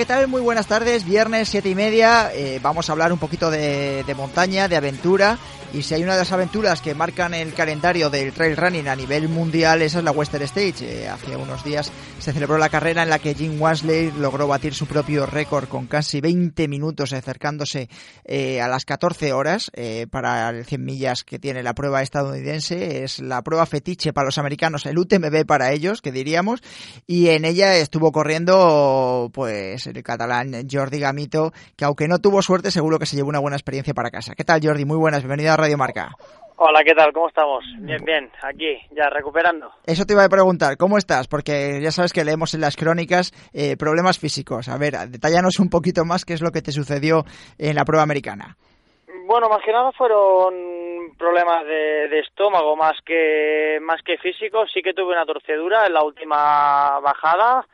¿Qué tal? Muy buenas tardes. Viernes siete y media. Eh, vamos a hablar un poquito de, montaña, de aventura. Y si hay una de las aventuras que marcan el calendario del trail running a nivel mundial, esa es la Western Stage. Eh, hace unos días se celebró la carrera en la que Jim Wansley logró batir su propio récord con casi 20 minutos acercándose eh, a las 14 horas para el 100 millas que tiene la prueba estadounidense. Es la prueba fetiche para los americanos, el UTMB para ellos, que diríamos. Y en ella estuvo corriendo pues el catalán Jordi Gamito, que aunque no tuvo suerte, seguro que se llevó una buena experiencia para casa. ¿Qué tal Jordi? Muy buenas, bienvenido a Radio Marca. Hola, ¿qué tal? ¿Cómo estamos? Bien, bien, aquí, ya recuperando. Eso te iba a preguntar, ¿cómo estás? Porque ya sabes que leemos en las crónicas eh, problemas físicos. A ver, detállanos un poquito más qué es lo que te sucedió en la prueba americana. Bueno, más que nada fueron problemas de, de estómago más que más que físicos. Sí que tuve una torcedura en la última bajada,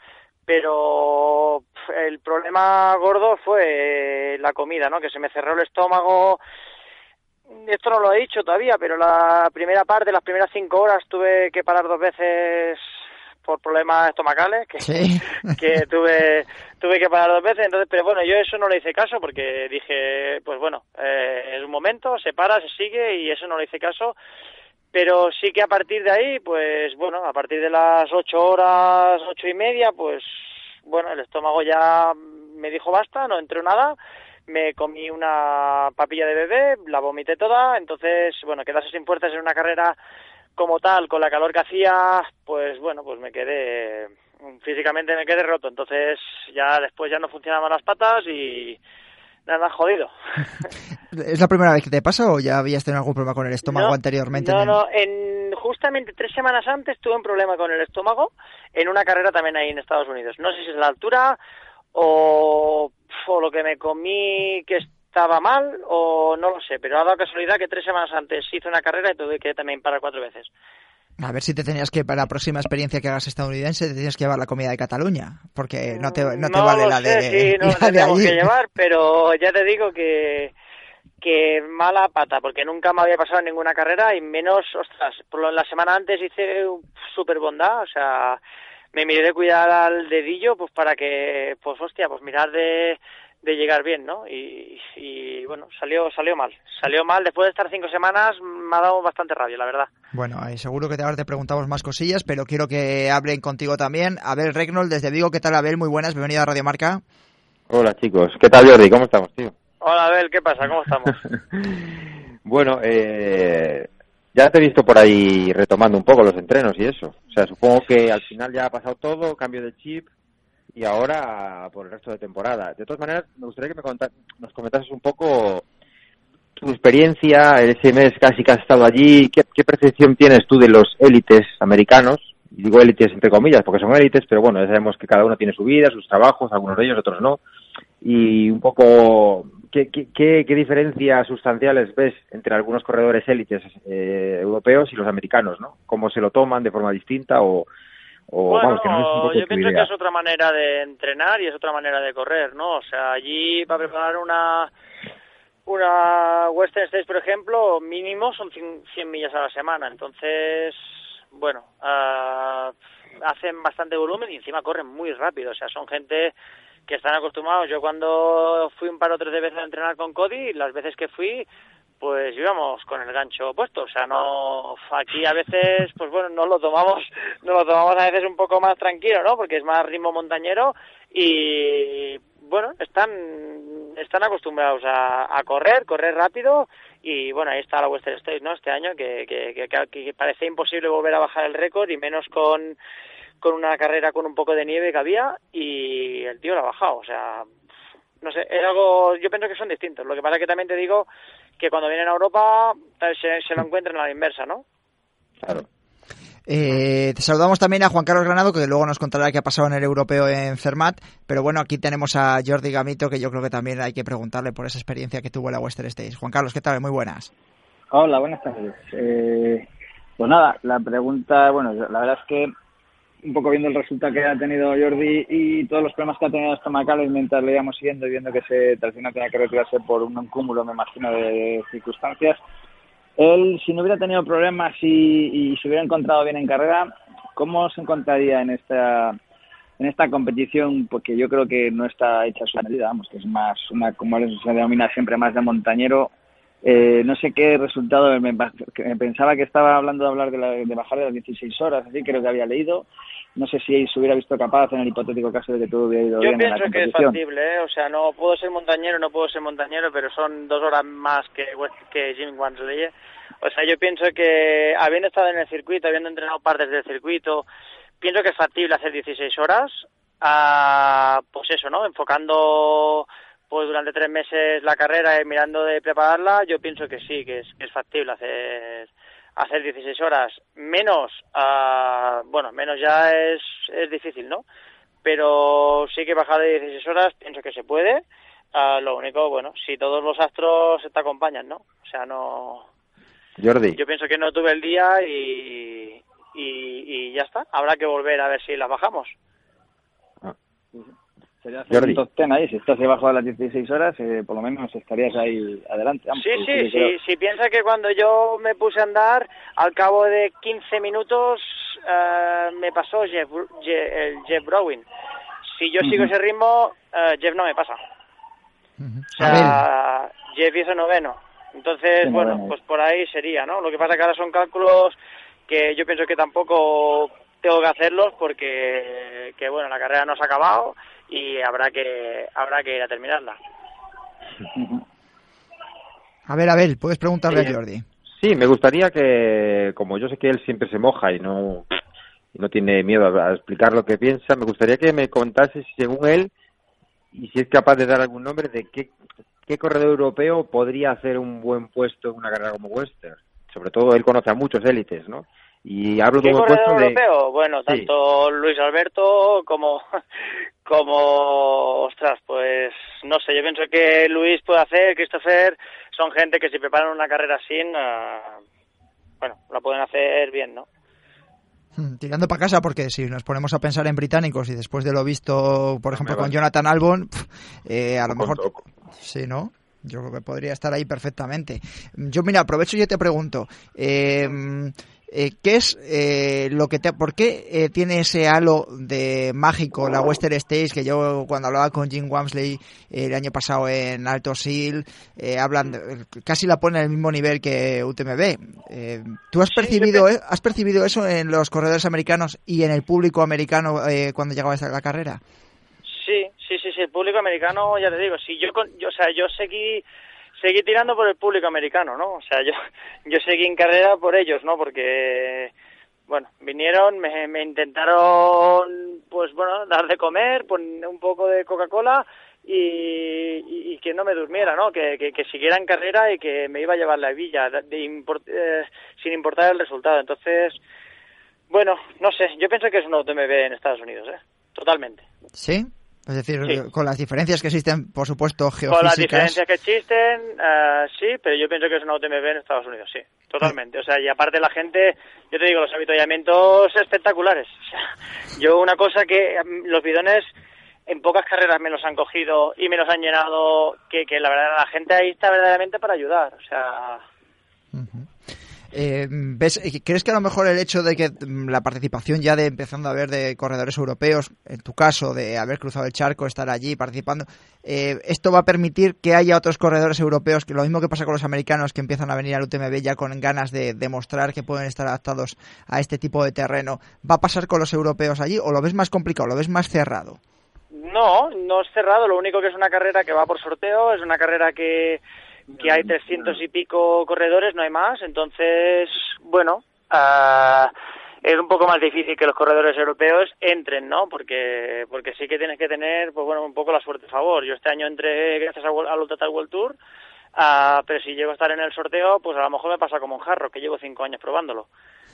pero el problema gordo fue la comida, ¿no? Que se me cerró el estómago. Esto no lo he dicho todavía, pero la primera parte, las primeras cinco horas, tuve que parar dos veces por problemas estomacales, que, Sí. que tuve tuve que parar dos veces. Entonces, pero bueno, yo eso no le hice caso porque dije, pues bueno, eh, es un momento, se para, se sigue y eso no le hice caso. Pero sí que a partir de ahí, pues bueno, a partir de las ocho horas, ocho y media, pues bueno, el estómago ya me dijo basta, no entró nada, me comí una papilla de bebé, la vomité toda, entonces, bueno, quedarse sin fuerzas en una carrera como tal, con la calor que hacía, pues bueno, pues me quedé, físicamente me quedé roto, entonces ya después ya no funcionaban las patas y nada, jodido. ¿Es la primera vez que te pasa o ya habías tenido algún problema con el estómago No, anteriormente? No, en el- no, en, justamente tres semanas antes tuve un problema con el estómago en una carrera también ahí en Estados Unidos. No sé si es la altura o, o lo que me comí que estaba mal o no lo sé, pero ha dado casualidad que tres semanas antes hice una carrera y tuve que también parar cuatro veces. A ver si te tenías que, para la próxima experiencia que hagas estadounidense, te tienes que llevar la comida de Cataluña, porque no te, no te vale la sé, de, sí, no la de que llevar, pero ya te digo que que mala pata, porque nunca me había pasado en ninguna carrera y menos, ostras, por lo- la semana antes hice super bondad, o sea, me miré de cuidar al dedillo, pues para que, pues hostia, pues mirar de, de llegar bien, ¿no? Y, y bueno, salió salió mal, salió mal, después de estar cinco semanas me ha dado bastante rabia, la verdad. Bueno, seguro que ahora te preguntamos más cosillas, pero quiero que hablen contigo también. Abel Regnol, desde Vigo, ¿qué tal Abel? Muy buenas, bienvenido a Radio Marca. Hola chicos, ¿qué tal Jordi? ¿Cómo estamos, tío? Hola, Abel, ¿qué pasa? ¿Cómo estamos? bueno, eh, ya te he visto por ahí retomando un poco los entrenos y eso. O sea, supongo que al final ya ha pasado todo, cambio de chip y ahora por el resto de temporada. De todas maneras, me gustaría que me nos comentases un poco tu experiencia, ese mes casi que has estado allí, ¿qué, qué percepción tienes tú de los élites americanos? Y digo élites entre comillas porque son élites, pero bueno, ya sabemos que cada uno tiene su vida, sus trabajos, algunos de ellos, otros no. Y un poco, ¿qué, qué, qué, qué diferencias sustanciales ves entre algunos corredores élites eh, europeos y los americanos, ¿no? ¿Cómo se lo toman de forma distinta o, o Bueno, vamos, que no es un poco yo pienso idea? que es otra manera de entrenar y es otra manera de correr, ¿no? O sea, allí para preparar una una Western States, por ejemplo, mínimo son cien 100 millas a la semana. Entonces, bueno, ah, hacen bastante volumen y encima corren muy rápido. O sea, son gente que están acostumbrados. Yo cuando fui un par o tres de veces a entrenar con Cody, las veces que fui, pues íbamos con el gancho puesto, o sea, no aquí a veces pues bueno, no lo tomamos, no lo tomamos a veces un poco más tranquilo, ¿no? Porque es más ritmo montañero y bueno, están están acostumbrados a, a correr, correr rápido y bueno, ahí está la Western State, ¿no? Este año que, que, que, que parece imposible volver a bajar el récord y menos con con una carrera con un poco de nieve que había y el tío lo ha bajado, o sea, no sé, es algo, yo pienso que son distintos. Lo que pasa es que también te digo que cuando vienen a Europa se, se lo encuentran a la inversa, ¿no? Claro. Eh, te saludamos también a Juan Carlos Granado, que luego nos contará qué ha pasado en el europeo en Fermat. Pero bueno, aquí tenemos a Jordi Gamito, que yo creo que también hay que preguntarle por esa experiencia que tuvo en la Western States. Juan Carlos, ¿qué tal? Muy buenas. Hola, buenas tardes. Eh, pues nada, la pregunta, bueno, la verdad es que un poco viendo el resultado que ha tenido Jordi y todos los problemas que ha tenido estomacales mientras le íbamos siguiendo y viendo que se, al final tenía que retirarse por un cúmulo, me imagino, de circunstancias. Él, si no hubiera tenido problemas y, y se hubiera encontrado bien en carrera, ¿cómo se encontraría en esta en esta competición? Porque yo creo que no está hecha su medida, vamos, que es más una, como se denomina siempre, más de montañero. Eh, no sé qué resultado, me, pensaba que estaba hablando de hablar de, la, de bajar de las 16 horas, así creo que había leído no sé si se hubiera visto capaz en el hipotético caso de que todo hubiera ido bien en la Yo pienso que es factible, ¿eh? o sea, no puedo ser montañero, no puedo ser montañero, pero son dos horas más que, que Jim Wansley. O sea, yo pienso que habiendo estado en el circuito, habiendo entrenado partes del circuito, pienso que es factible hacer 16 horas, a, pues eso, ¿no? Enfocando pues durante tres meses la carrera y mirando de prepararla, yo pienso que sí, que es, que es factible hacer hacer 16 horas menos, uh, bueno, menos ya es, es difícil, ¿no? Pero sí que bajar de 16 horas pienso que se puede. Uh, lo único, bueno, si todos los astros te acompañan, ¿no? O sea, no... Jordi. Yo pienso que no tuve el día y, y, y ya está. Habrá que volver a ver si la bajamos. Ah sería hacer un top ten ahí. Si estás debajo de las 16 horas, eh, por lo menos estarías ahí adelante. sí, sí, sí. Si piensa que cuando yo me puse a andar, al cabo de 15 minutos uh, me pasó Jeff, Jeff, el Jeff Browin. Si yo sigo ese ritmo, uh, Jeff no me pasa. O sea, Jeff hizo noveno. Entonces, bueno, pues por ahí sería, ¿no? Lo que pasa que ahora son cálculos que yo pienso que tampoco tengo que hacerlos porque, que bueno, la carrera no se ha acabado y habrá que habrá que ir a terminarla. A ver, a ver, puedes preguntarle a Jordi. Sí, me gustaría que, como yo sé que él siempre se moja y no, y no tiene miedo a, explicar lo que piensa, me gustaría que me contase si según él y si es capaz de dar algún nombre de qué, qué corredor europeo podría hacer un buen puesto en una carrera como Western. Sobre todo él conoce a muchos élites, ¿no? Y hablo ¿Qué de europeo? Bueno, tanto Luis Alberto como, como, ostras, pues no sé, yo pienso que Luis puede hacer, Christopher, son gente que si preparan una carrera así, uh, bueno, la pueden hacer bien, ¿no? Hmm, tirando para casa, porque si nos ponemos a pensar en británicos y después de lo visto, por ejemplo, con Jonathan Albon, eh, a lo mejor... Sí, ¿no? Yo creo que podría estar ahí perfectamente. Yo, mira, aprovecho y yo te pregunto. Eh, eh, ¿Qué es eh, lo que te, por qué eh, tiene ese halo de mágico la Western States que yo cuando hablaba con Jim Wamsley el año pasado en Alto Sil hablan casi la pone al mismo nivel que UTMB. ¿Tú has percibido has percibido eso en los corredores americanos y en el público americano cuando llegaba a la carrera? Sí, sí, sí, sí, el público americano, ya te digo, sí, yo, yo, o sea, yo seguí seguí tirando por el público americano, ¿no? O sea, yo, yo seguí en carrera por ellos, ¿no? Porque, bueno, vinieron, me, intentaron, pues bueno, dar de comer, poner un poco de Coca-Cola y, y, que no me durmiera, ¿no? Que, siguiera en carrera y que me iba a llevar la villa, de, eh, sin importar el resultado. Entonces, bueno, no sé, yo pienso que es un UTMB en Estados Unidos, ¿eh? Totalmente. ¿Sí? Es decir, con las diferencias que existen, por supuesto, geofísicas. Con las diferencias que existen, uh, sí, pero yo pienso que es una UTMB en Estados Unidos, sí, totalmente. O sea, y aparte la gente, yo te digo, los avituallamientos espectaculares. O sea, yo una cosa que mm, los bidones en pocas carreras me los han cogido y me los han llenado, que, que la verdad la gente ahí está verdaderamente para ayudar. O sea... Eh, ¿ves, ¿Crees que a lo mejor el hecho de que mm, la participación ya de empezando a ver de corredores europeos, en tu caso, de haber cruzado el charco, estar allí participando, eh, esto va a permitir que haya otros corredores europeos, que lo mismo que pasa con los americanos que empiezan a venir al UTMB ya con ganas de demostrar que pueden estar adaptados a este tipo de terreno, ¿va a pasar con los europeos allí o lo ves más complicado, lo ves más cerrado? No, no es cerrado, lo único que es una carrera que va por sorteo, es una carrera que que hay 300 y pico corredores, no hay más, entonces, bueno, uh, es un poco más difícil que los corredores europeos entren, ¿no? Porque porque sí que tienes que tener, pues bueno, un poco la suerte a favor. Yo este año entré gracias al Total World Tour, uh, pero si llego a estar en el sorteo, pues a lo mejor me pasa como un jarro, que llevo cinco años probándolo.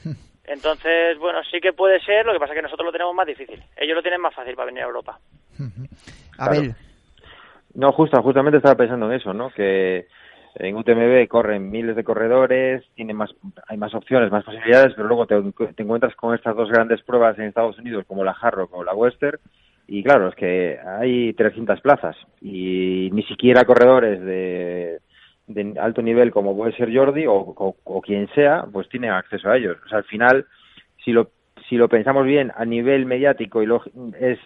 Entonces, bueno, sí que puede ser, lo que pasa es que nosotros lo tenemos más difícil. Ellos lo tienen más fácil para venir a Europa. Abel. No, justo, justamente estaba pensando en eso, ¿no? Que en UTMB corren miles de corredores, tiene más, hay más opciones, más posibilidades, pero luego te, encuentras con estas dos grandes pruebas en Estados Unidos, como la Harrock o la Western, y claro, es que hay 300 plazas y ni siquiera corredores de, de alto nivel como puede ser Jordi o, o, quien sea, pues tienen acceso a ellos. O sea, al final, si lo, si lo pensamos bien a nivel mediático y lo, es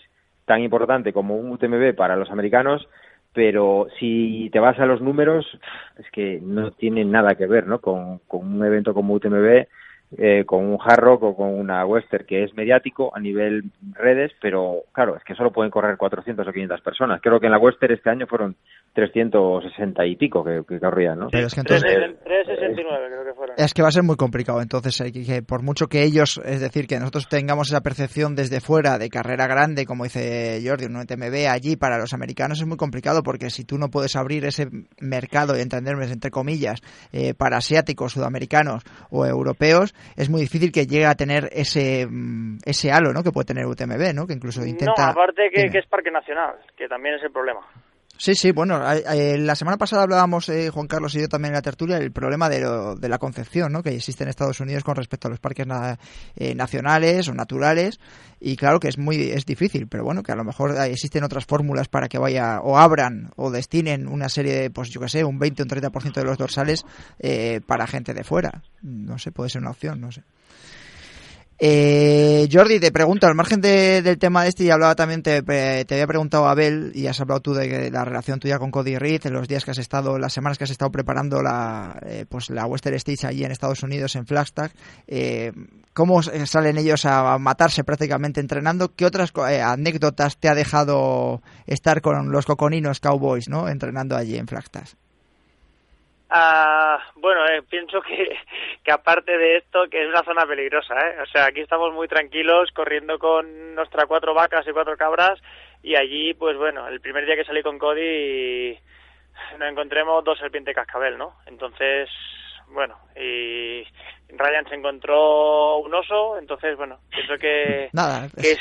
tan importante como un UTMB para los americanos, pero si te vas a los números, es que no tiene nada que ver ¿no? con, con un evento como UTMB, eh, con un hard rock o con una western que es mediático a nivel redes, pero claro, es que solo pueden correr 400 o 500 personas. Creo que en la western este año fueron 360 y pico que, que corrían, ¿no? Pero es que entonces, 369 creo que fueron. Es que va a ser muy complicado, entonces, hay que, por mucho que ellos, es decir, que nosotros tengamos esa percepción desde fuera de carrera grande, como dice Jordi, un UTMB allí para los americanos es muy complicado porque si tú no puedes abrir ese mercado, y entenderme entre comillas, eh, para asiáticos, sudamericanos o europeos, es muy difícil que llegue a tener ese mm, ese halo, ¿no? Que puede tener UTMB, ¿no? Que incluso intenta... No, aparte que, que es parque nacional, que también es el problema. Sí, sí, bueno, la semana pasada hablábamos, eh, Juan Carlos y yo también en la tertulia, el problema de, de la concepción ¿no? que existe en Estados Unidos con respecto a los parques eh, nacionales o naturales. Y claro que es muy es difícil, pero bueno, que a lo mejor existen otras fórmulas para que vaya o abran o destinen una serie de, pues yo qué sé, un 20 o un 30% de los dorsales eh, para gente de fuera. No sé, puede ser una opción, no sé. Eh, Jordi, te pregunto, al margen del tema este, y hablaba también, te, te, había preguntado Abel, y has hablado tú de la relación tuya con Cody Reed, en los días que has estado, las semanas que has estado preparando la, eh, pues la Western Stage allí en Estados Unidos, en Flagstaff. Eh, ¿Cómo salen ellos a matarse prácticamente entrenando? ¿Qué otras eh, anécdotas te ha dejado estar con los coconinos Cowboys, ¿no? Entrenando allí en Flagstaff? Ah, bueno, eh, pienso que, que aparte de esto, que es una zona peligrosa, ¿eh? O sea, aquí estamos muy tranquilos corriendo con nuestras cuatro vacas y cuatro cabras y allí, pues bueno, el primer día que salí con Cody nos encontremos dos serpientes cascabel, ¿no? Entonces, bueno, y Ryan se encontró un oso, entonces, bueno, pienso que, Nada. que, es,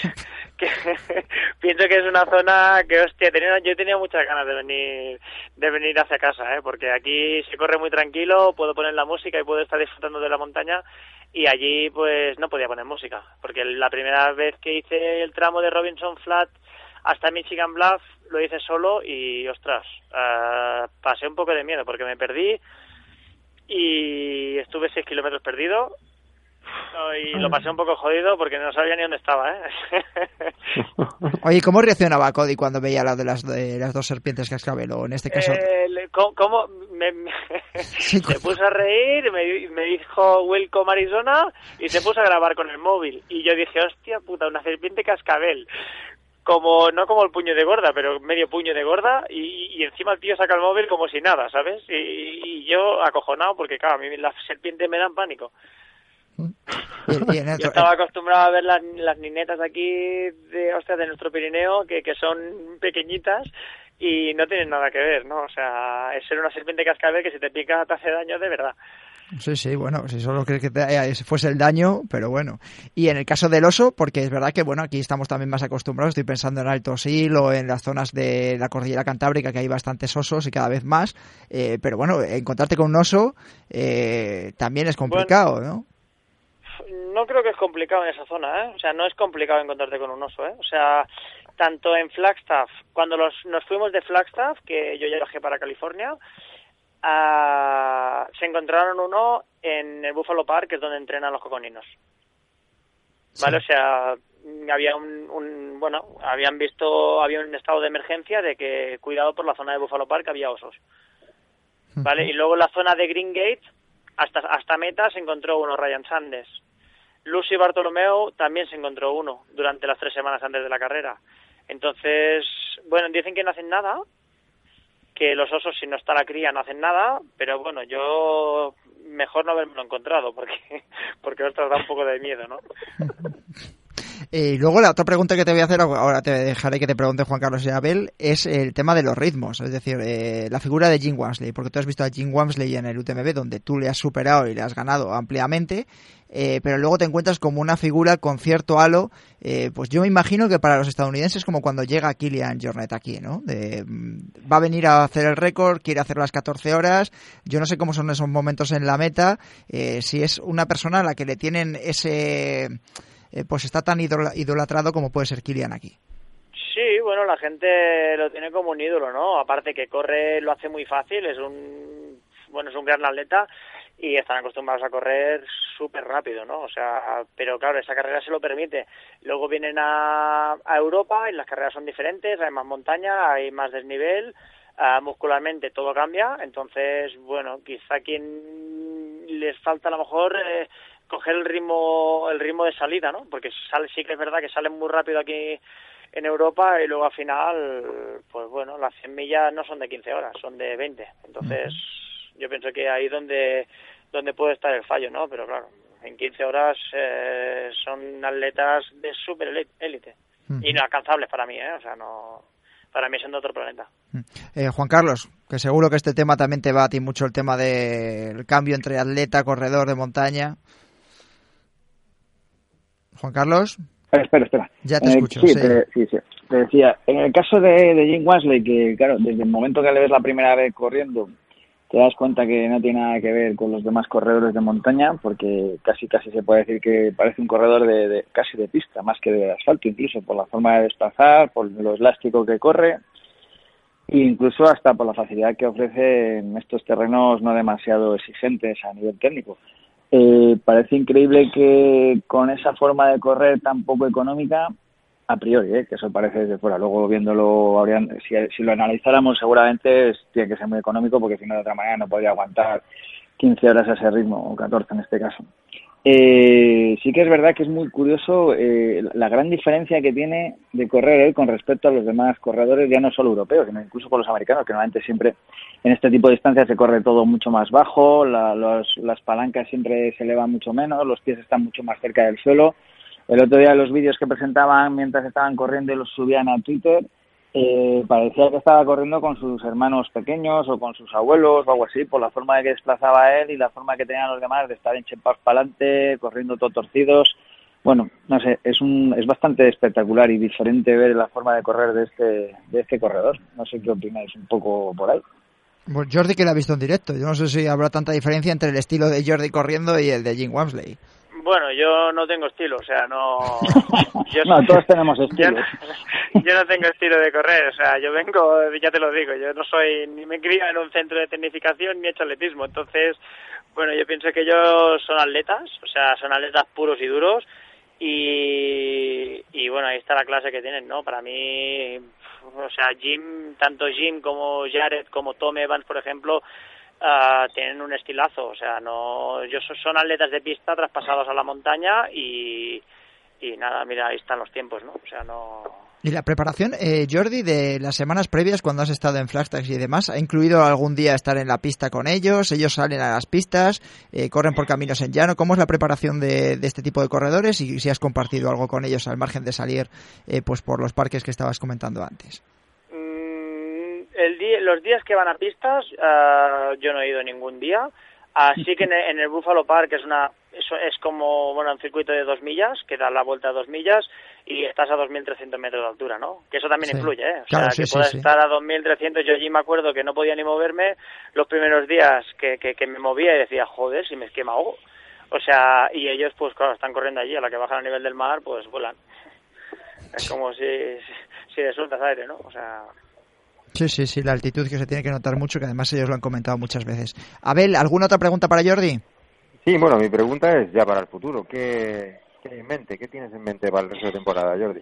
que pienso que es una zona que, hostia, tenía, yo tenía muchas ganas de venir de venir hacia casa, ¿eh? porque aquí se corre muy tranquilo, puedo poner la música y puedo estar disfrutando de la montaña, y allí, pues, no podía poner música, porque la primera vez que hice el tramo de Robinson Flat hasta Michigan Bluff, lo hice solo y, ostras, uh, pasé un poco de miedo, porque me perdí, y estuve seis kilómetros perdido y lo pasé un poco jodido porque no sabía ni dónde estaba, ¿eh? Oye, ¿cómo reaccionaba Cody cuando veía la de las, de las dos serpientes cascabel o en este caso? Eh, ¿Cómo? Me, se puso a reír, me, me dijo Welcome Arizona y se puso a grabar con el móvil. Y yo dije, hostia puta, una serpiente cascabel como no como el puño de gorda, pero medio puño de gorda y, encima el tío saca el móvil como si nada, ¿sabes? Y, yo acojonado porque claro, a mí las serpientes me dan pánico. yo estaba acostumbrado a ver las, las ninetas aquí de, hostia, de nuestro Pirineo que, que son pequeñitas y no tienen nada que ver, ¿no? O sea, es ser una serpiente cascabel que si te pica te hace daño de verdad. Sí, sí, bueno, si solo crees que te, eh, fuese el daño, pero bueno. Y en el caso del oso, porque es verdad que, bueno, aquí estamos también más acostumbrados, estoy pensando en Alto Sil o en las zonas de la cordillera cantábrica que hay bastantes osos y cada vez más, eh, pero bueno, encontrarte con un oso eh, también es complicado, ¿no? No creo que es complicado en esa zona, ¿eh? O sea, no es complicado encontrarte con un oso, ¿eh? O sea, tanto en Flagstaff, cuando los, nos fuimos de Flagstaff, que yo ya viajé para California, se encontraron uno en el Buffalo Park, que es donde entrenan los coconinos. ¿Vale? O sea, había un, bueno, habían visto, había un estado de emergencia de que cuidado por la zona de Buffalo Park había osos. ¿Vale? Y luego en la zona de Green Gate, hasta, hasta meta se encontró uno, Ryan Sanders. Lucy Bartolomeo también se encontró uno durante las tres semanas antes de la carrera. Entonces, bueno, dicen que no hacen nada, que los osos si no está la cría no hacen nada, pero bueno, yo mejor no haberme encontrado porque porque ostras da un poco de miedo, ¿no? Y luego la otra pregunta que te voy a hacer, ahora te dejaré que te pregunte Juan Carlos y Abel, es el tema de los ritmos, es decir, eh, la figura de Jim Wamsley, porque tú has visto a Jim Wamsley en el UTMB donde tú le has superado y le has ganado ampliamente, eh, pero luego te encuentras como una figura con cierto halo, eh, pues yo me imagino que para los estadounidenses como cuando llega Kilian Jornet aquí, ¿no? Mm, va a venir a hacer el récord, quiere hacer las 14 horas, yo no sé cómo son esos momentos en la meta, si es una persona a la que le tienen ese eh, pues está tan idolatrado como puede ser Kilian aquí. Sí, bueno, la gente lo tiene como un ídolo, ¿no? Aparte que corre, lo hace muy fácil, es un, bueno, es un gran atleta y están acostumbrados a correr súper rápido, ¿no? O sea, pero claro, esa carrera se lo permite. Luego vienen a, a Europa y las carreras son diferentes, hay más montaña, hay más desnivel, uh, muscularmente todo cambia, entonces, bueno, quizá quien les falta a lo mejor eh, coger el ritmo el ritmo de salida, ¿no? Porque sale, sí que es verdad que salen muy rápido aquí en Europa y luego al final, pues bueno, las 100 millas no son de 15 horas, son de 20. Entonces, yo pienso que ahí donde donde puede estar el fallo, ¿no? Pero claro, en 15 horas eh, son atletas de super élite y no alcanzables para mí, ¿eh? O sea, no para mí son de otro planeta. Eh, Juan Carlos, que seguro que este tema también te va a ti mucho el tema del cambio entre atleta, corredor de montaña. Juan Carlos. Espera, espera, Ya te escucho. sí, Te, sí, sí. Te decía, en el caso de, de Jim Wesley, que claro, desde el momento que le ves la primera vez corriendo, te das cuenta que no tiene nada que ver con los demás corredores de montaña, porque casi casi se puede decir que parece un corredor de, casi de pista, más que de asfalto, incluso por la forma de desplazar, por lo elástico que corre, e incluso hasta por la facilidad que ofrece en estos terrenos no demasiado exigentes a nivel técnico. Eh, parece increíble que con esa forma de correr tan poco económica, a priori, eh, que eso parece desde fuera, luego viéndolo, si, si lo analizáramos seguramente tiene que ser muy económico porque si no de otra manera no podría aguantar 15 horas a ese ritmo, o 14 en este caso. Eh, sí que es verdad que es muy curioso eh, la gran diferencia que tiene de correr él con respecto a los demás corredores, ya no solo europeos, sino incluso con los americanos, que normalmente siempre en este tipo de distancias se corre todo mucho más bajo, las palancas siempre se elevan mucho menos, los pies están mucho más cerca del suelo. El otro día los vídeos que presentaban mientras estaban corriendo los subían a Twitter, eh, parecía que estaba corriendo con sus hermanos pequeños o con sus abuelos o algo así, por la forma de que desplazaba él y la forma que tenían los demás de estar enchepados para adelante, corriendo todos torcidos. Bueno, no sé, es, un, es bastante espectacular y diferente ver la forma de correr de este, de este corredor. No sé qué opináis un poco por ahí. Jordi que lo ha visto en directo. Yo no sé si habrá tanta diferencia entre el estilo de Jordi corriendo y el de Jim Wamsley. Bueno, yo no tengo estilo, o sea, no... no, todos tenemos estilo. Yo, no tengo estilo de correr, o sea, yo vengo, ya te lo digo, yo no soy, ni me crío en un centro de tecnificación ni he hecho atletismo, entonces, bueno, yo pienso que ellos son atletas, o sea, son atletas puros y duros, y, y bueno, ahí está la clase que tienen, ¿no? Para mí, o sea, Jim, tanto Jim como Jared, como Tom Evans, por ejemplo, uh, tienen un estilazo, o sea, no, ellos son atletas de pista traspasados a la montaña y, y nada, mira, ahí están los tiempos, ¿no? O sea, no... ¿Y la preparación, eh, Jordi, de las semanas previas cuando has estado en Flagstaff y demás, ha incluido algún día estar en la pista con ellos? ¿Ellos salen a las pistas? Eh, ¿Corren por caminos en llano? ¿Cómo es la preparación de, de, este tipo de corredores? Y si has compartido algo con ellos al margen de salir eh, pues por los parques que estabas comentando antes el día, los días que van a pistas, uh, yo no he ido ningún día. Así que en el, en el Buffalo Park es una eso es como bueno un circuito de dos millas que da la vuelta a dos millas y estás a 2.300 metros de altura, ¿no? Que eso también influye, ¿eh? O sea, que puedes estar a 2.300. Yo allí me acuerdo que no podía ni moverme los primeros días que, que, que me movía y decía, joder, si me esquema algo. O sea, y ellos, pues claro, están corriendo allí, a la que bajan a nivel del mar, pues vuelan. Es como si, si, si aire, ¿no? O sea, Sí, sí, sí, la altitud que se tiene que notar mucho, que además ellos lo han comentado muchas veces. Abel, ¿alguna otra pregunta para Jordi? Sí, bueno, mi pregunta es ya para el futuro. ¿Qué, qué en mente? ¿Qué tienes en mente para el resto de temporada, Jordi?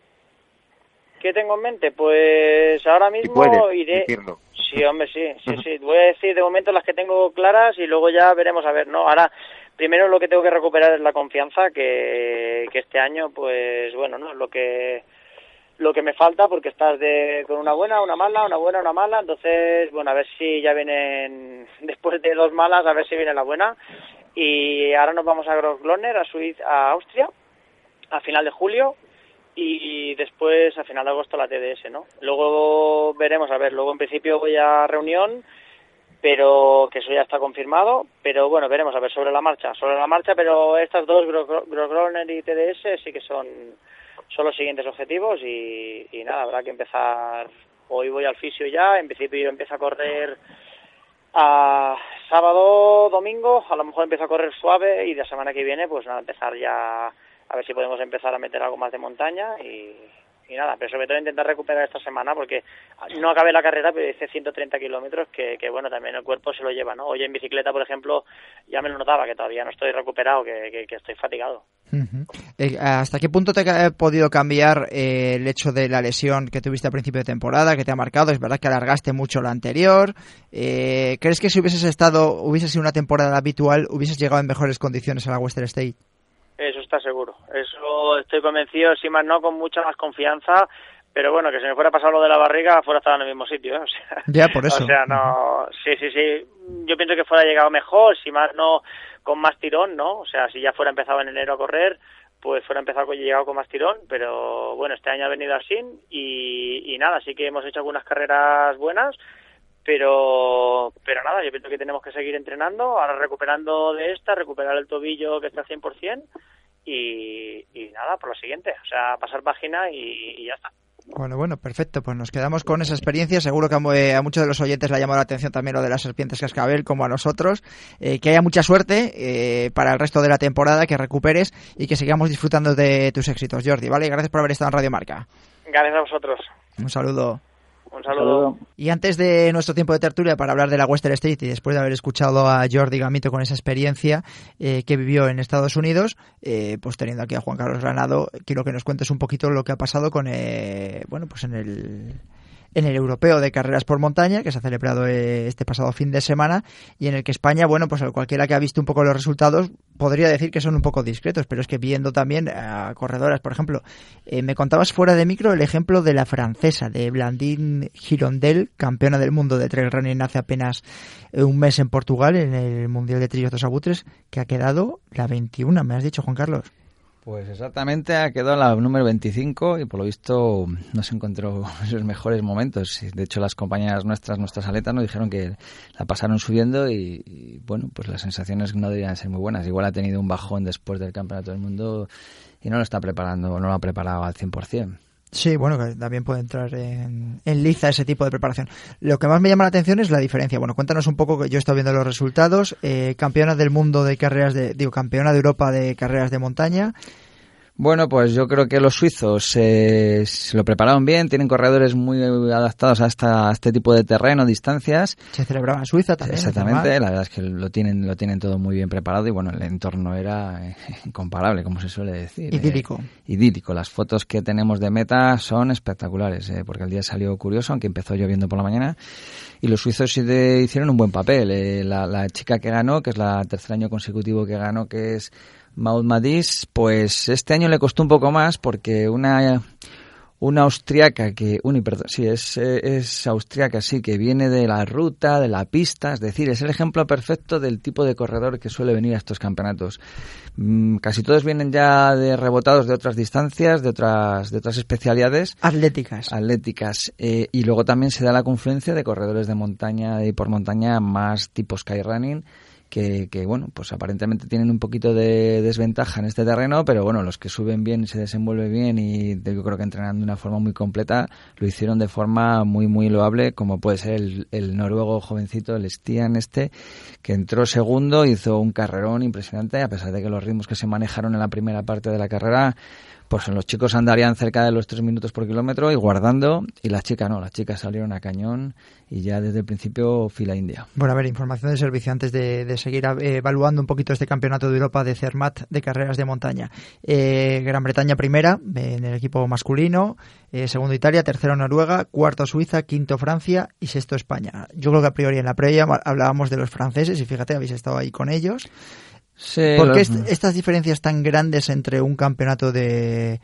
¿Qué tengo en mente? Pues ahora mismo si iré... Decirlo. Sí, hombre, sí, sí, sí. Voy a decir de momento las que tengo claras y luego ya veremos a ver, ¿no? Ahora, primero lo que tengo que recuperar es la confianza que, que este año, pues bueno, ¿no? Lo que lo que me falta porque estás de, con una buena, una mala, una buena, una mala, entonces, bueno, a ver si ya vienen, después de dos malas, a ver si viene la buena. Y ahora nos vamos a Grossgloner, a, Suiza, a Austria, a final de julio, y después a final de agosto la TDS, ¿no? Luego veremos, a ver, luego en principio voy a reunión, pero que eso ya está confirmado, pero bueno, veremos, a ver, sobre la marcha, sobre la marcha, pero estas dos, Grossgloner y TDS, sí que son son los siguientes objetivos y, nada, habrá que empezar. Hoy voy al fisio ya, en principio yo empiezo a correr a sábado, domingo, a lo mejor empiezo a correr suave y la semana que viene, pues nada, empezar ya a ver si podemos empezar a meter algo más de montaña y, y nada, pero sobre todo intentar recuperar esta semana porque no acabé la carrera, pero hice 130 kilómetros que, que, bueno, también el cuerpo se lo lleva, ¿no? Hoy en bicicleta, por ejemplo, ya me lo notaba, que todavía no estoy recuperado, que, que, estoy fatigado. Eh, ¿Hasta qué punto te ha podido cambiar eh, el hecho de la lesión que tuviste a principio de temporada, que te ha marcado? Es verdad que alargaste mucho la anterior. Eh, ¿Crees que si hubieses estado, hubiese sido una temporada habitual, hubieses llegado en mejores condiciones a la Western State? Eso está seguro. Eso estoy convencido, si más no, con mucha más confianza. Pero bueno, que si me fuera pasado lo de la barriga, fuera estado en el mismo sitio. ¿eh? O sea, ya, por eso. O sea, no. Sí, sí, sí. Yo pienso que fuera llegado mejor, si más no, con más tirón, ¿no? O sea, si ya fuera empezado en enero a correr, pues fuera empezado y llegado con más tirón. Pero bueno, este año ha venido así y, y nada, sí que hemos hecho algunas carreras buenas pero pero nada, yo pienso que tenemos que seguir entrenando, ahora recuperando de esta, recuperar el tobillo que está al 100% y, y nada, por lo siguiente, o sea, pasar página y, ya está. Bueno, bueno, perfecto. Pues nos quedamos con esa experiencia. Seguro que a, muchos de los oyentes le ha llamado la atención también lo de las serpientes cascabel, como a nosotros. Eh, que haya mucha suerte eh, para el resto de la temporada, que recuperes y que sigamos disfrutando de tus éxitos, Jordi. ¿Vale? Gracias por haber estado en Radio Marca. Gracias a vosotros. Un saludo. Un saludo. Y antes de nuestro tiempo de tertulia para hablar de la Western State y después de haber escuchado a Jordi Gamito con esa experiencia eh, que vivió en Estados Unidos, eh, pues teniendo aquí a Juan Carlos Granado, quiero que nos cuentes un poquito lo que ha pasado con, eh, bueno, pues en el en el Europeo de Carreras por Montaña, que se ha celebrado eh, este pasado fin de semana, y en el que España, bueno, pues cualquiera que ha visto un poco los resultados podría decir que son un poco discretos, pero es que viendo también a corredoras, por ejemplo, eh, me contabas fuera de micro el ejemplo de la francesa, de Blandine Girondel, campeona del mundo de trail running hace apenas eh, un mes en Portugal, en el Mundial de Trillos dos Abutres, que ha quedado la 21, me has dicho, Juan Carlos. Pues exactamente ha quedado la número 25 y por lo visto no se encontró sus mejores momentos. De hecho, las compañeras nuestras, nuestras aletas, nos dijeron que la pasaron subiendo y, bueno, pues las sensaciones no deberían ser muy buenas. Igual ha tenido un bajón después del Campeonato del Mundo y no lo está preparando, no lo ha preparado al 100%. Sí, bueno, también puede entrar en, en, liza ese tipo de preparación. Lo que más me llama la atención es la diferencia. Bueno, cuéntanos un poco, que yo he estado viendo los resultados. Eh, campeona del mundo de carreras de, digo, campeona de Europa de carreras de montaña. Bueno, pues yo creo que los suizos eh, se lo prepararon bien, tienen corredores muy adaptados a, esta, este tipo de terreno, distancias. Se celebraba en Suiza también. Exactamente, la verdad es que lo tienen, lo tienen todo muy bien preparado y bueno, el entorno era eh, incomparable, como se suele decir. Idílico. Eh, idílico. Las fotos que tenemos de meta son espectaculares, eh, porque el día salió curioso, aunque empezó lloviendo por la mañana. Y los suizos hicieron un buen papel. La, la chica que ganó, que es la tercer año consecutivo que ganó, que es Maud Madis, pues este año le costó un poco más porque una una austriaca que, uni, perdón, sí, es, es austriaca, sí, que viene de la ruta, de la pista, es decir, es el ejemplo perfecto del tipo de corredor que suele venir a estos campeonatos. Mm, casi todos vienen ya de rebotados de otras distancias, de otras, de otras especialidades. Atléticas. Atléticas. Eh, y luego también se da la confluencia de corredores de montaña y por montaña más tipo skyrunning que, que, bueno, pues aparentemente tienen un poquito de desventaja en este terreno, pero bueno, los que suben bien y se desenvuelven bien y yo creo que entrenando de una forma muy completa, lo hicieron de forma muy, muy loable, como puede ser el, el noruego jovencito, el Stian este, que entró segundo, hizo un carrerón impresionante, a pesar de que los ritmos que se manejaron en la primera parte de la carrera pues los chicos andarían cerca de los 3 minutos por kilómetro y guardando, y las chicas no, las chicas salieron a cañón y ya desde el principio fila india. Bueno, a ver, información de servicio antes de, seguir eh, evaluando un poquito este campeonato de Europa de Cermat de carreras de montaña. Eh, Gran Bretaña primera en el equipo masculino, eh, segundo Italia, tercero Noruega, cuarto Suiza, quinto Francia y sexto España. Yo creo que a priori en la previa hablábamos de los franceses y fíjate, habéis estado ahí con ellos. ¿Por qué estas diferencias tan grandes entre un campeonato de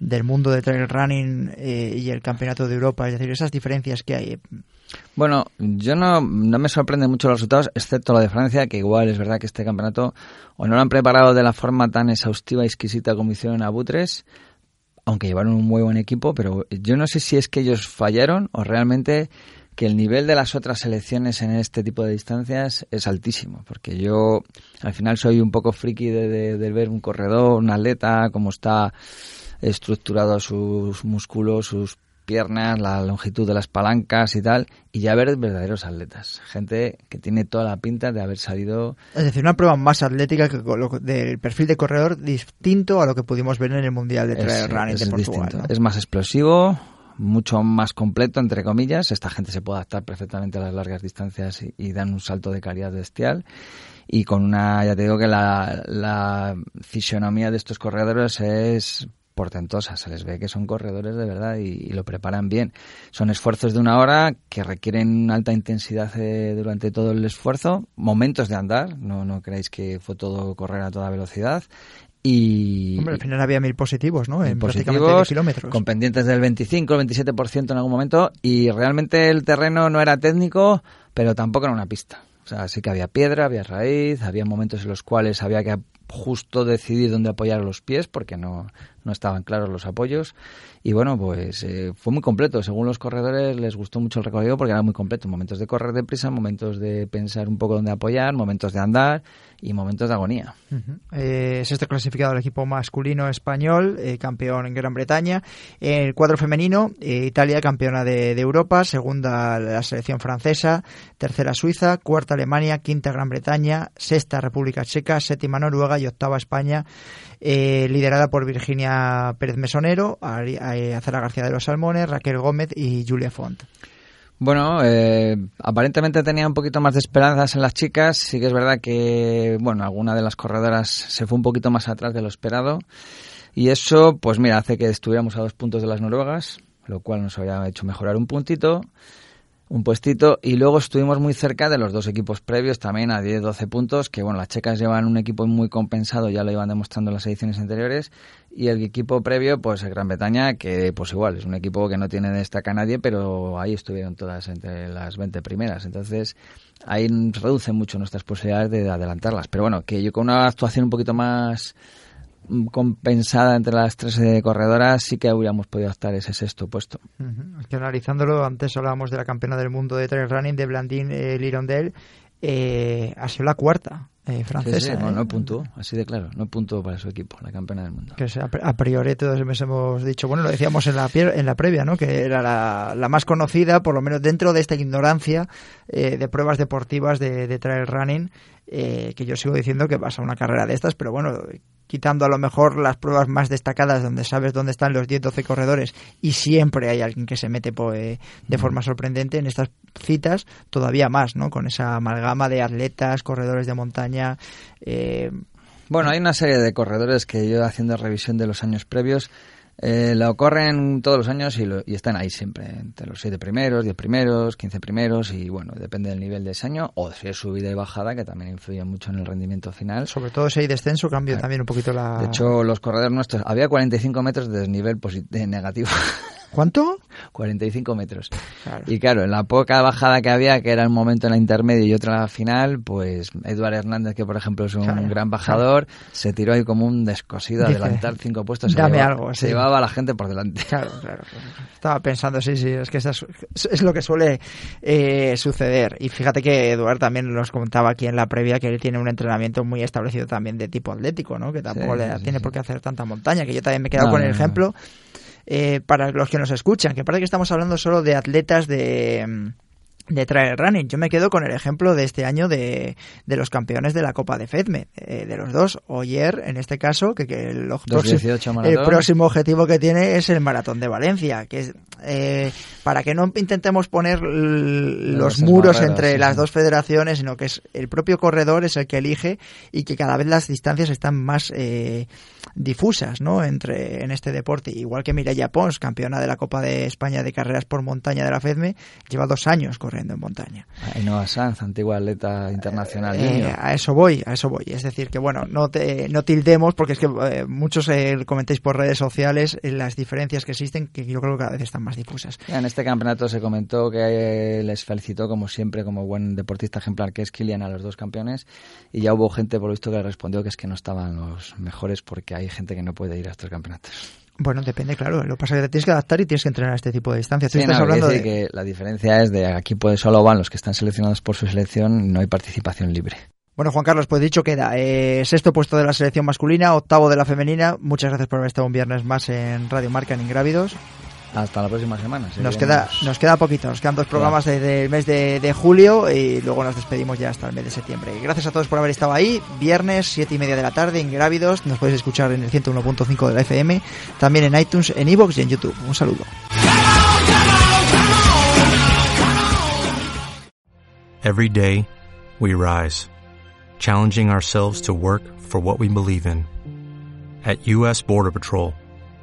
del mundo de trail running eh, y el campeonato de Europa? Es decir, esas diferencias que hay. Bueno, yo no, no me sorprenden mucho los resultados, excepto lo de Francia, que igual es verdad que este campeonato o no lo han preparado de la forma tan exhaustiva y exquisita como hicieron a Butres, aunque llevaron un muy buen equipo, pero yo no sé si es que ellos fallaron o realmente que el nivel de las otras selecciones en este tipo de distancias es altísimo, porque yo al final soy un poco friki de, ver un corredor, un atleta, cómo está estructurado sus músculos, sus piernas, la longitud de las palancas y tal, y ya ver verdaderos atletas, gente que tiene toda la pinta de haber salido... Es decir, una prueba más atlética que del perfil de corredor distinto a lo que pudimos ver en el Mundial de Trail Running de Portugal. Es más explosivo, mucho más completo, entre comillas. Esta gente se puede adaptar perfectamente a las largas distancias y, dan un salto de calidad bestial. Y con una, ya te digo que la, la fisionomía de estos corredores es portentosa. Se les ve que son corredores de verdad y, lo preparan bien. Son esfuerzos de una hora que requieren alta intensidad eh, durante todo el esfuerzo, momentos de andar, no, no creáis que fue todo correr a toda velocidad y, Hombre, al final había mil positivos, ¿no? En positivos, kilómetros. Con pendientes del 25, el 27% en algún momento. Y realmente el terreno no era técnico, pero tampoco era una pista. O sea, sí que había piedra, había raíz, había momentos en los cuales había que justo decidir dónde apoyar los pies porque no, no estaban claros los apoyos. Y bueno, pues eh, fue muy completo. Según los corredores les gustó mucho el recorrido porque era muy completo. Momentos de correr deprisa, momentos de pensar un poco dónde apoyar, momentos de andar y momentos de agonía. Eh, es este clasificado el equipo masculino español, eh, campeón en Gran Bretaña. En el cuadro femenino, Italia campeona de, de, Europa, segunda la selección francesa, tercera Suiza, cuarta Alemania, quinta Gran Bretaña, sexta República Checa, séptima Noruega y octava España, liderada por Virginia Pérez Mesonero, Azara García de los Salmones, Raquel Gómez y Julia Font. Bueno, eh, aparentemente tenía un poquito más de esperanzas en las chicas. Sí que es verdad que, bueno, alguna de las corredoras se fue un poquito más atrás de lo esperado. Y eso, pues mira, hace que estuviéramos a dos puntos de las noruegas, lo cual nos había hecho mejorar un puntito un puestito. Y luego estuvimos muy cerca de los dos equipos previos también a 10-12 puntos que bueno las checas llevan un equipo muy compensado ya lo iban demostrando en las ediciones anteriores. Y el equipo previo pues el Gran Bretaña que pues igual es un equipo que no tiene destaca a nadie pero ahí estuvieron todas entre las 20 primeras. Entonces ahí reduce mucho nuestras posibilidades de adelantarlas. Pero bueno que yo con una actuación un poquito más compensada entre las tres eh, corredoras, sí que hubiéramos podido estar ese sexto puesto. que analizándolo, antes hablábamos de la campeona del mundo de trail running, de Blandine eh, Lirondelle, eh, ha sido la cuarta eh, francesa. no, no puntuó, así de claro, no puntuó para su equipo, la campeona del mundo. Que a priori todos hemos dicho, bueno, lo decíamos en la, en la previa, ¿no? que era la, la más conocida, por lo menos dentro de esta ignorancia de pruebas deportivas de, de trail running, que yo sigo diciendo que pasa una carrera de estas, pero bueno, quitando a lo mejor las pruebas más destacadas donde sabes dónde están los 10-12 corredores y siempre hay alguien que se mete pues, de forma sorprendente en estas citas todavía más, ¿no? Con esa amalgama de atletas, corredores de montaña. Eh, bueno, hay una serie de corredores que yo haciendo revisión de los años previos eh, lo corren todos los años y, y, están ahí siempre, entre los 7 primeros, 10 primeros, 15 primeros y bueno, depende del nivel de ese año o si es subida y bajada que también influye mucho en el rendimiento final. Sobre todo si hay descenso cambia también un poquito la... De hecho, los corredores nuestros, había 45 metros de desnivel negativo. ¿Cuánto? 45 metros. Y claro, en la poca bajada que había, que era un momento en la intermedia y otro en la final, pues Eduard Hernández, que por ejemplo es un gran bajador, se tiró ahí como un descosido, adelantar cinco puestos. Dame algo, Se llevaba a la gente por delante. Claro, claro. Estaba pensando, sí, sí, es que es, es lo que suele eh, suceder. Y fíjate que Eduard también nos contaba aquí en la previa que él tiene un entrenamiento muy establecido también de tipo atlético, ¿no? Que tampoco le tiene por qué hacer tanta montaña, que yo también me he quedado con el ejemplo eh, para los que nos escuchan, que parece que estamos hablando solo de atletas de de trail running. Yo me quedo con el ejemplo de este año de, de los campeones de la Copa de Fedme, eh, de los dos. Oyer, en este caso, que, el, el, próximo objetivo que tiene es el maratón de Valencia, que es eh, para que no intentemos poner los muros entre las dos federaciones, sino que es el propio corredor es el que elige y que cada vez las distancias están más eh, difusas, ¿no? Entre en este deporte, igual que Mireia Pons, campeona de la Copa de España de carreras por montaña de la Fedme, lleva dos años corriendo en montaña. Ainhoa Sanz, antigua atleta internacional. Eh, a eso voy, a eso voy. Es decir, que bueno, no, te, no tildemos, porque es que eh, muchos eh, comentéis por redes sociales las diferencias que existen, que yo creo que cada vez están más difusas. En este campeonato se comentó que les felicitó, como siempre, como buen deportista ejemplar que es Kilian a los dos campeones, y ya hubo gente, por lo visto, que le respondió que es que no estaban los mejores porque hay gente que no puede ir a estos campeonatos. Bueno, depende, claro. Lo que pasa es que te tienes que adaptar y tienes que entrenar a este tipo de distancias. Sí, hablando de... que la diferencia es de aquí pues solo van los que están seleccionados por su selección, no hay participación libre. Bueno, Juan Carlos, pues dicho queda. Eh, sexto puesto de la selección masculina, octavo de la femenina. Muchas gracias por haber estado un viernes más en Radio Marca en Ingrávidos. Hasta la próxima semana. Nos queda, nos queda poquito, nos quedan dos programas desde el mes de, julio y luego nos despedimos ya hasta el mes de septiembre. Gracias a todos por haber estado ahí. Viernes, siete y media de la tarde, en Grávidos. Nos podéis escuchar en el 101.5 de la FM, también en iTunes, en iVoox y en YouTube. Un saludo. Every day, we rise, challenging ourselves to work for what we believe in. At U.S. Border Patrol,